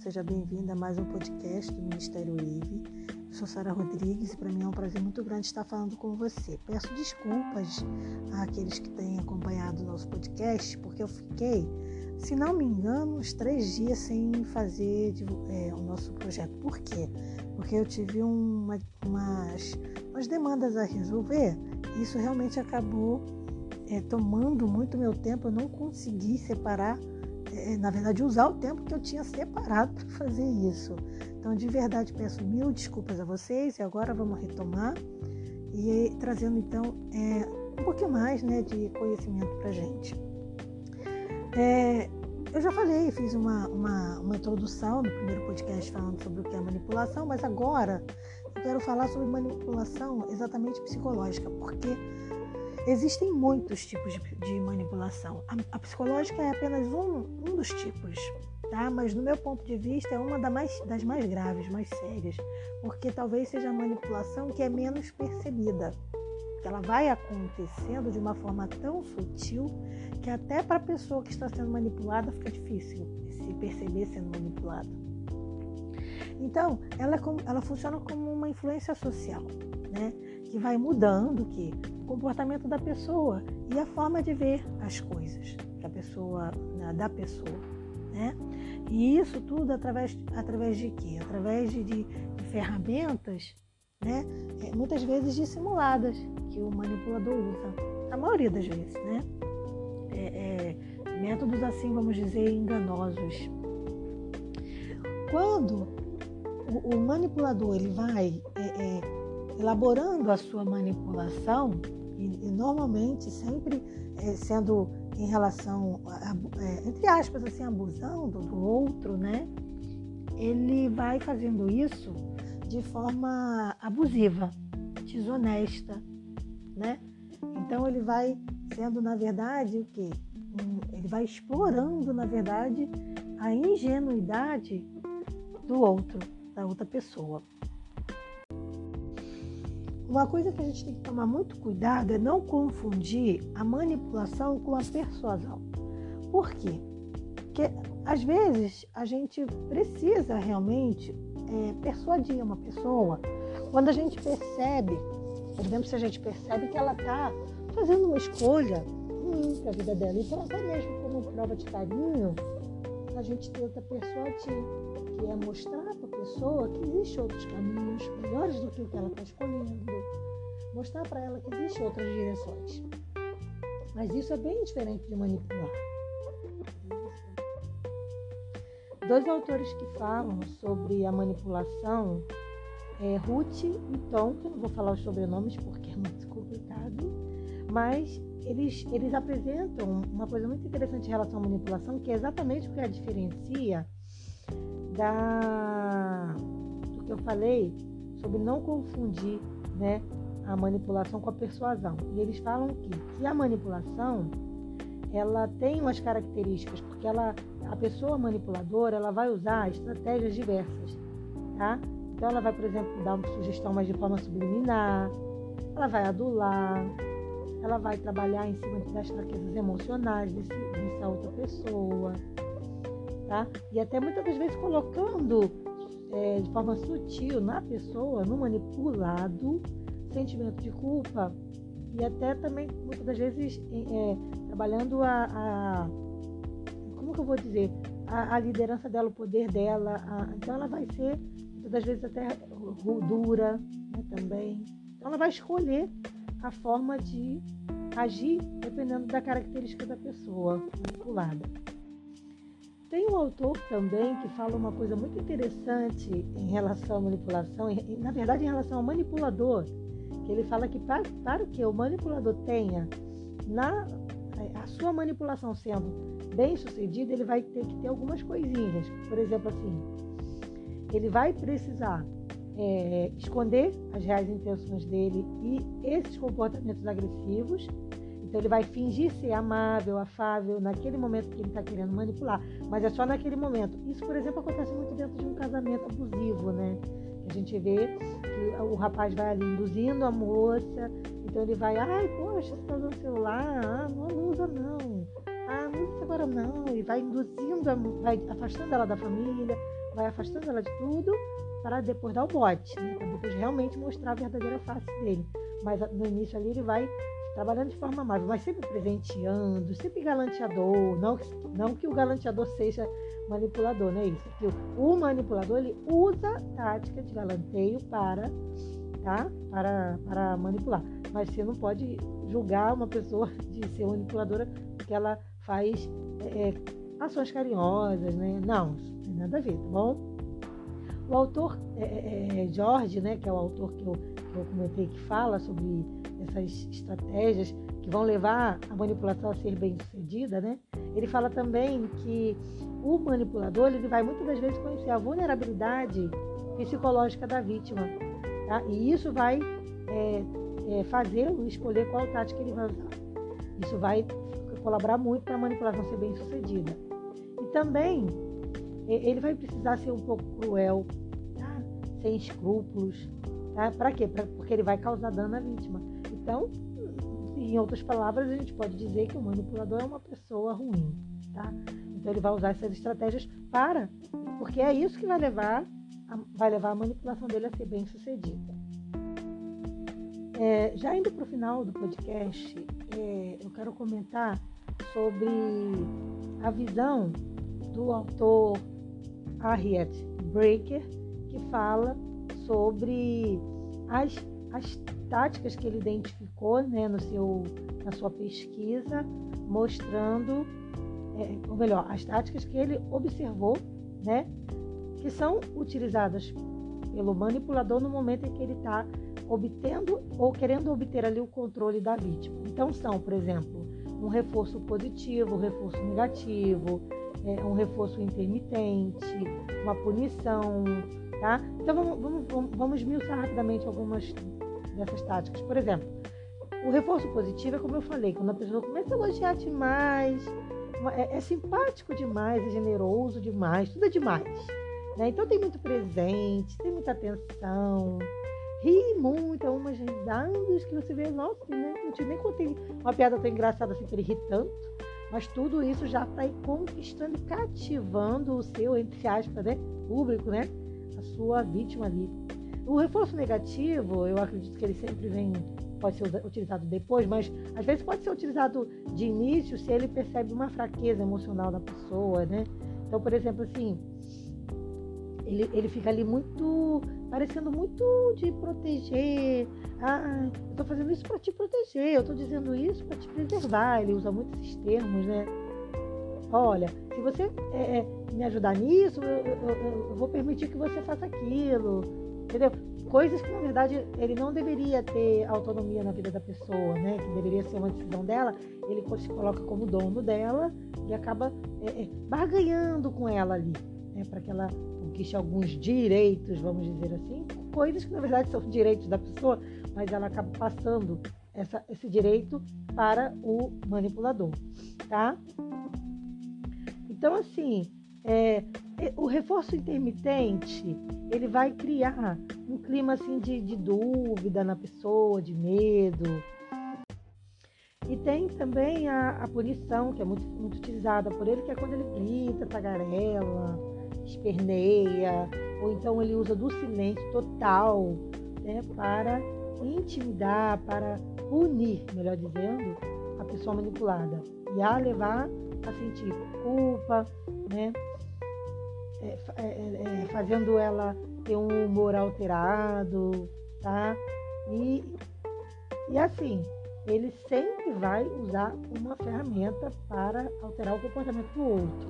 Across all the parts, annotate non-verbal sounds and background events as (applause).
Seja bem-vinda a mais um podcast do Ministério IVE. Eu sou Sara Rodrigues e para mim é um prazer muito grande estar falando com você. Peço desculpas àqueles que têm acompanhado o nosso podcast, porque eu fiquei, se não me engano, uns três dias sem fazer é, o nosso projeto. Por quê? Porque eu tive uma, umas, umas demandas a resolver e isso realmente acabou é, tomando muito meu tempo. Eu não consegui separar na verdade, usar o tempo que eu tinha separado para fazer isso. Então, de verdade, peço mil desculpas a vocês e agora vamos retomar e trazendo então é, um pouquinho mais né, de conhecimento para gente. É, eu já falei, fiz uma, uma, uma introdução no primeiro podcast falando sobre o que é manipulação, mas agora eu quero falar sobre manipulação exatamente psicológica, porque Existem muitos tipos de, de manipulação. A, a, psicológica é apenas um, um dos tipos, tá? Mas no meu ponto de vista é uma da mais, das mais graves, mais sérias, porque talvez seja a manipulação que é menos percebida. Ela vai acontecendo de uma forma tão sutil que até para a pessoa que está sendo manipulada fica difícil se perceber sendo manipulada. Então, ela, é ela funciona como uma influência social, né? Que vai mudando que o comportamento da pessoa e a forma de ver as coisas que a pessoa né, da pessoa, né? E isso tudo através através de quê? Através de, de, de ferramentas, né? É, muitas vezes dissimuladas que o manipulador usa, a maioria das vezes, né? É, é, métodos assim, vamos dizer, enganosos. Quando o, o manipulador ele vai é, é elaborando a sua manipulação, e, e normalmente sempre é, sendo em relação, a, é, entre aspas, assim, abusando do outro, né? Ele vai fazendo isso de forma abusiva, desonesta, né? Então ele vai sendo, na verdade, o quê? Ele vai explorando, na verdade, a ingenuidade do outro, da outra pessoa. Uma coisa que a gente tem que tomar muito cuidado é não confundir a manipulação com a persuasão. Por quê? Porque às vezes a gente precisa realmente é, persuadir uma pessoa quando a gente percebe, por exemplo, se a gente percebe que ela está fazendo uma escolha ruim para a vida dela. Então, até mesmo como prova de carinho, a gente tenta persuadir, que é mostrar para a pessoa que existem outros caminhos melhores do que o que ela está escolhendo, mostrar para ela que existem outras direções. Mas isso é bem diferente de manipular. Dois autores que falam sobre a manipulação é Ruth e Tom, que eu não vou falar os sobrenomes porque é muito complicado, mas eles, eles apresentam uma coisa muito interessante em relação à manipulação, que é exatamente o que a diferencia da, do que eu falei sobre não confundir né, a manipulação com a persuasão. E eles falam que, que a manipulação ela tem umas características, porque ela, a pessoa manipuladora ela vai usar estratégias diversas. Tá? Então ela vai, por exemplo, dar uma sugestão mais de forma subliminar, ela vai adular, ela vai trabalhar em cima das fraquezas emocionais desse, dessa outra pessoa, tá? E até muitas das vezes colocando é, de forma sutil na pessoa, no manipulado, sentimento de culpa e até também muitas das vezes é, trabalhando a, a, como que eu vou dizer a, a liderança dela, o poder dela, a, então ela vai ser muitas das vezes até dura né, também. Então ela vai escolher a forma de agir dependendo da característica da pessoa manipulada. Tem um autor também que fala uma coisa muito interessante em relação à manipulação, na verdade em relação ao manipulador, que ele fala que para, para que o manipulador tenha na a sua manipulação sendo bem sucedida, ele vai ter que ter algumas coisinhas. Por exemplo, assim, ele vai precisar é, esconder as reais intenções dele e esses comportamentos agressivos. Então ele vai fingir ser amável, afável naquele momento que ele está querendo manipular, mas é só naquele momento. Isso, por exemplo, acontece muito dentro de um casamento abusivo, né? A gente vê que o rapaz vai ali induzindo a moça, então ele vai, ai, poxa, você está usando celular, ah, não usa não, ah, não usa agora não, e vai induzindo, vai afastando ela da família, vai afastando ela de tudo para depois dar o bote, né? para depois realmente mostrar a verdadeira face dele. Mas no início ali ele vai trabalhando de forma amável, mas sempre presenteando, sempre galanteador. Não, não que o galanteador seja manipulador, não é isso. Que o manipulador ele usa tática de galanteio para, tá? para, para manipular. Mas você não pode julgar uma pessoa (laughs) de ser manipuladora porque ela faz é, é ações carinhosas, né? Não, não tem nada a ver, tá bom? O autor é, é, é, George, né, que é o autor que eu, que eu comentei que fala sobre essas estratégias que vão levar a manipulação a ser bem sucedida, né? Ele fala também que o manipulador ele vai muitas das vezes conhecer a vulnerabilidade psicológica da vítima, tá? E isso vai é, é, fazê-lo escolher qual tática ele vai usar. Isso vai colaborar muito para a manipulação ser bem sucedida. E também ele vai precisar ser um pouco cruel, tá? sem escrúpulos. Tá? Para quê? Pra, porque ele vai causar dano à vítima. Então, em outras palavras, a gente pode dizer que o manipulador é uma pessoa ruim. Tá? Então ele vai usar essas estratégias para, porque é isso que vai levar a, vai levar a manipulação dele a ser bem sucedida. É, já indo para o final do podcast, é, eu quero comentar sobre a visão do autor Harriet Breaker, que fala sobre as, as táticas que ele identificou né, no seu, na sua pesquisa, mostrando, é, ou melhor, as táticas que ele observou, né, que são utilizadas pelo manipulador no momento em que ele está obtendo ou querendo obter ali o controle da vítima. Então são, por exemplo, um reforço positivo, um reforço negativo, é, um reforço intermitente, uma punição, tá? Então vamos, vamos, vamos, esmiuçar rapidamente algumas dessas táticas. Por exemplo, o reforço positivo é como eu falei, quando a pessoa começa a elogiar demais, é, é simpático demais, é generoso demais, tudo é demais. Né? Então tem muito presente, tem muita atenção, ri muito, é umas risadas que você vê, nossa, né? não nem contei uma piada tão engraçada assim que ele ri tanto. Mas tudo isso já está conquistando e cativando o seu, entre aspas, né, público, né? A sua vítima ali. O reforço negativo, eu acredito que ele sempre vem, pode ser utilizado depois, mas às vezes pode ser utilizado de início se ele percebe uma fraqueza emocional da pessoa, né? Então, por exemplo, assim, ele, ele fica ali muito, parecendo muito de proteger. Ah, eu estou fazendo isso para te proteger, eu estou dizendo isso para te preservar. Ele usa muito esses termos, né? Olha, se você é, é me ajudar nisso, eu, eu, eu, eu vou permitir que você faça aquilo, entendeu? Coisas que, na verdade, ele não deveria ter autonomia na vida da pessoa, né? Que deveria ser uma decisão dela, ele se coloca como dono dela e acaba é, é, barganhando com ela ali, né? Para que ela conquiste alguns direitos, vamos dizer assim, coisas que na verdade são (laughs) direitos da pessoa, mas ela acaba passando essa, esse direito para o manipulador, tá? Então, assim, é, o reforço intermitente, ele vai criar um clima assim de, de dúvida na pessoa, de medo. E tem também a, a punição, que é muito, muito utilizada por ele, que é quando ele grita, tagarela, esperneia, ou então ele usa do silêncio total né, para intimidar, para punir, melhor dizendo, a pessoa manipulada e a levar a sentir culpa, né, é, é, é, é, fazendo ela ter um humor alterado, tá? E, e assim, ele sempre vai usar uma ferramenta para alterar o comportamento do outro.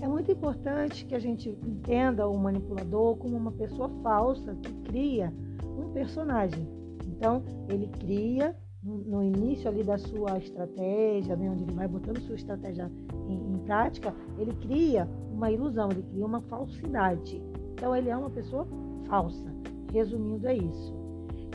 É muito importante que a gente entenda o manipulador como uma pessoa falsa que cria um personagem. Então, ele cria no, início ali da sua estratégia, né, onde ele vai botando sua estratégia em, em prática, ele cria uma ilusão, ele cria uma falsidade. Então, ele é uma pessoa falsa. Resumindo, é isso.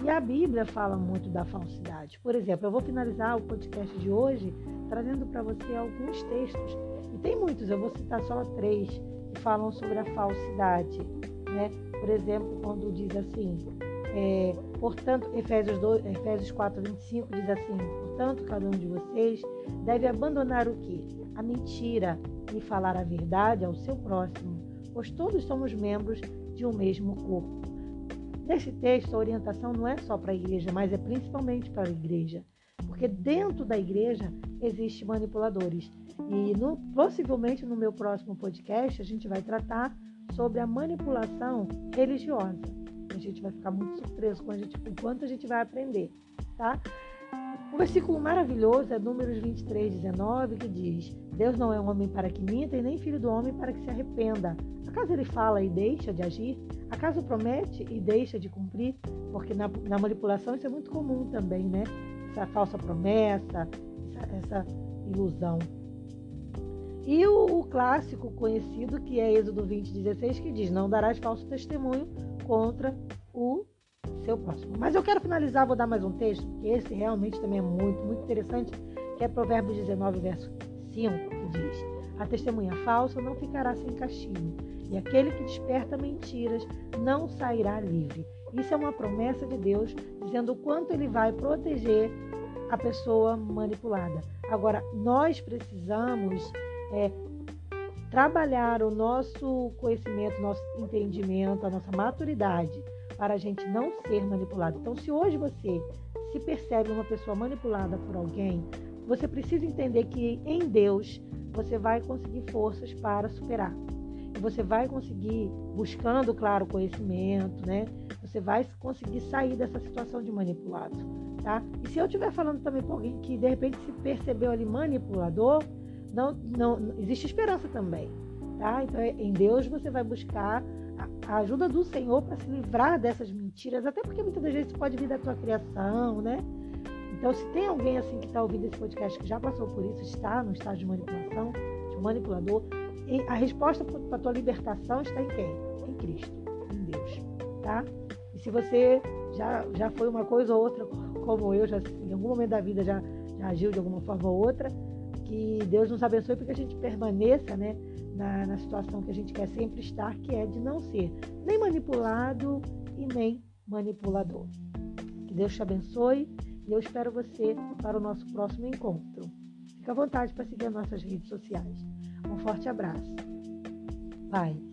E a Bíblia fala muito da falsidade. Por exemplo, eu vou finalizar o podcast de hoje trazendo para você alguns textos tem muitos, eu vou citar só três que falam sobre a falsidade. Né? Por exemplo, quando diz assim, é, portanto, Efésios, 2, Efésios 4, 25 diz assim: portanto, cada um de vocês deve abandonar o que? A mentira e falar a verdade ao seu próximo, pois todos somos membros de um mesmo corpo. Nesse texto, a orientação não é só para a igreja, mas é principalmente para a igreja. Porque dentro da igreja existem manipuladores. E no, possivelmente no meu próximo podcast a gente vai tratar sobre a manipulação religiosa. A gente vai ficar muito surpreso com a gente, o quanto a gente vai aprender, tá? Um versículo maravilhoso é Números 23, 19, que diz: Deus não é homem para que minta e nem filho do homem para que se arrependa. Acaso ele fala e deixa de agir? Acaso promete e deixa de cumprir? Porque na, na manipulação isso é muito comum também, né? Essa falsa promessa, essa, essa ilusão. E o, o, clássico conhecido que é Êxodo 20, 16, que diz: Não darás falso testemunho contra o seu próximo. Mas eu quero finalizar, vou dar mais um texto, que esse realmente também é muito, muito interessante, que é Provérbios 19, verso 5, que diz: A testemunha falsa não ficará sem castigo, e aquele que desperta mentiras não sairá livre. Isso é uma promessa de Deus, dizendo o quanto ele vai proteger a pessoa manipulada. Agora, nós precisamos é, trabalhar o nosso conhecimento, nosso entendimento, a nossa maturidade para a gente não ser manipulado. Então, se hoje você se percebe uma pessoa manipulada por alguém, você precisa entender que em Deus você vai conseguir forças para superar. E você vai conseguir, buscando, claro, conhecimento, né? Você vai conseguir sair dessa situação de manipulado, tá? E se eu estiver falando também com alguém que de repente se percebeu ali manipulador, não, não existe esperança também, tá? Então, em Deus você vai buscar a ajuda do Senhor para se livrar dessas mentiras, até porque muitas das vezes pode vir da tua criação, né? Então, se tem alguém assim que está ouvindo esse podcast que já passou por isso, está no estágio de manipulação, de manipulador, a resposta para a tua libertação está em quem? Em Cristo, em Deus, tá? E se você já, já foi uma coisa ou outra, como eu, já, em algum momento da vida já, já agiu de alguma forma ou outra, que Deus nos abençoe para que a gente permaneça né, na, na situação que a gente quer sempre estar, que é de não ser nem manipulado e nem manipulador. Que Deus te abençoe eu espero você para o nosso próximo encontro. Fique à vontade para seguir as nossas redes sociais. Um forte abraço. Paz.